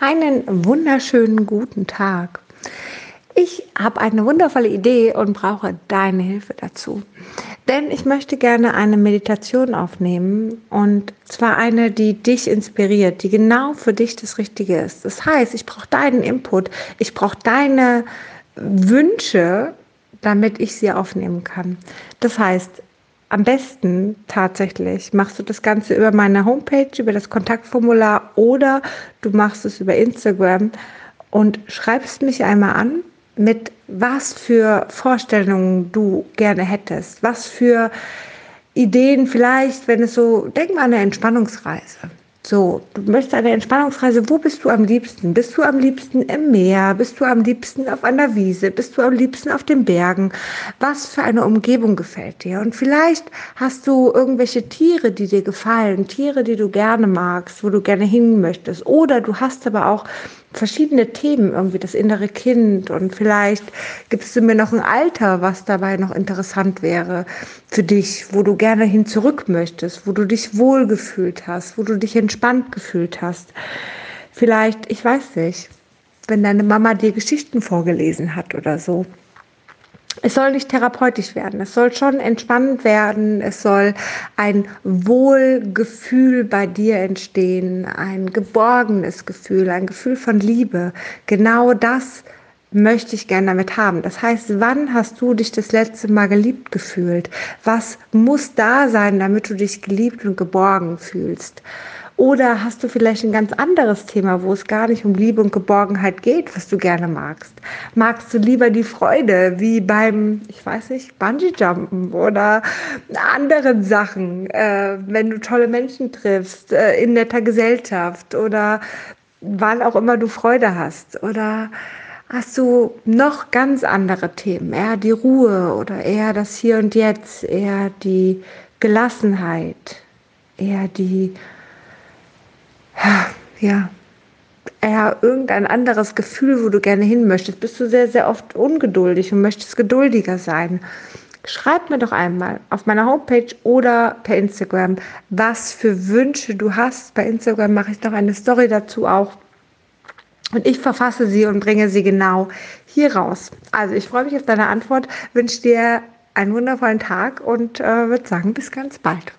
Einen wunderschönen guten Tag. Ich habe eine wundervolle Idee und brauche deine Hilfe dazu. Denn ich möchte gerne eine Meditation aufnehmen und zwar eine, die dich inspiriert, die genau für dich das Richtige ist. Das heißt, ich brauche deinen Input, ich brauche deine Wünsche, damit ich sie aufnehmen kann. Das heißt, am besten tatsächlich machst du das Ganze über meine Homepage, über das Kontaktformular oder du machst es über Instagram und schreibst mich einmal an mit was für Vorstellungen du gerne hättest, was für Ideen vielleicht, wenn es so, denk mal an eine Entspannungsreise. So, du möchtest eine Entspannungsreise. Wo bist du am liebsten? Bist du am liebsten im Meer? Bist du am liebsten auf einer Wiese? Bist du am liebsten auf den Bergen? Was für eine Umgebung gefällt dir? Und vielleicht hast du irgendwelche Tiere, die dir gefallen, Tiere, die du gerne magst, wo du gerne hin möchtest. Oder du hast aber auch verschiedene Themen, irgendwie das innere Kind und vielleicht gibst du mir noch ein Alter, was dabei noch interessant wäre für dich, wo du gerne hin zurück möchtest, wo du dich wohlgefühlt hast, wo du dich entspannt gefühlt hast. Vielleicht, ich weiß nicht, wenn deine Mama dir Geschichten vorgelesen hat oder so es soll nicht therapeutisch werden. Es soll schon entspannend werden. Es soll ein Wohlgefühl bei dir entstehen, ein geborgenes Gefühl, ein Gefühl von Liebe. Genau das möchte ich gerne damit haben. Das heißt, wann hast du dich das letzte Mal geliebt gefühlt? Was muss da sein, damit du dich geliebt und geborgen fühlst? Oder hast du vielleicht ein ganz anderes Thema, wo es gar nicht um Liebe und Geborgenheit geht, was du gerne magst? Magst du lieber die Freude, wie beim, ich weiß nicht, Bungee-Jumpen oder anderen Sachen, äh, wenn du tolle Menschen triffst, äh, in netter Gesellschaft oder wann auch immer du Freude hast? Oder hast du noch ganz andere Themen, eher die Ruhe oder eher das Hier und Jetzt, eher die Gelassenheit, eher die ja, eher irgendein anderes Gefühl, wo du gerne hin möchtest, bist du sehr, sehr oft ungeduldig und möchtest geduldiger sein. Schreib mir doch einmal auf meiner Homepage oder per Instagram, was für Wünsche du hast. Bei Instagram mache ich noch eine Story dazu auch. Und ich verfasse sie und bringe sie genau hier raus. Also ich freue mich auf deine Antwort, wünsche dir einen wundervollen Tag und äh, würde sagen, bis ganz bald.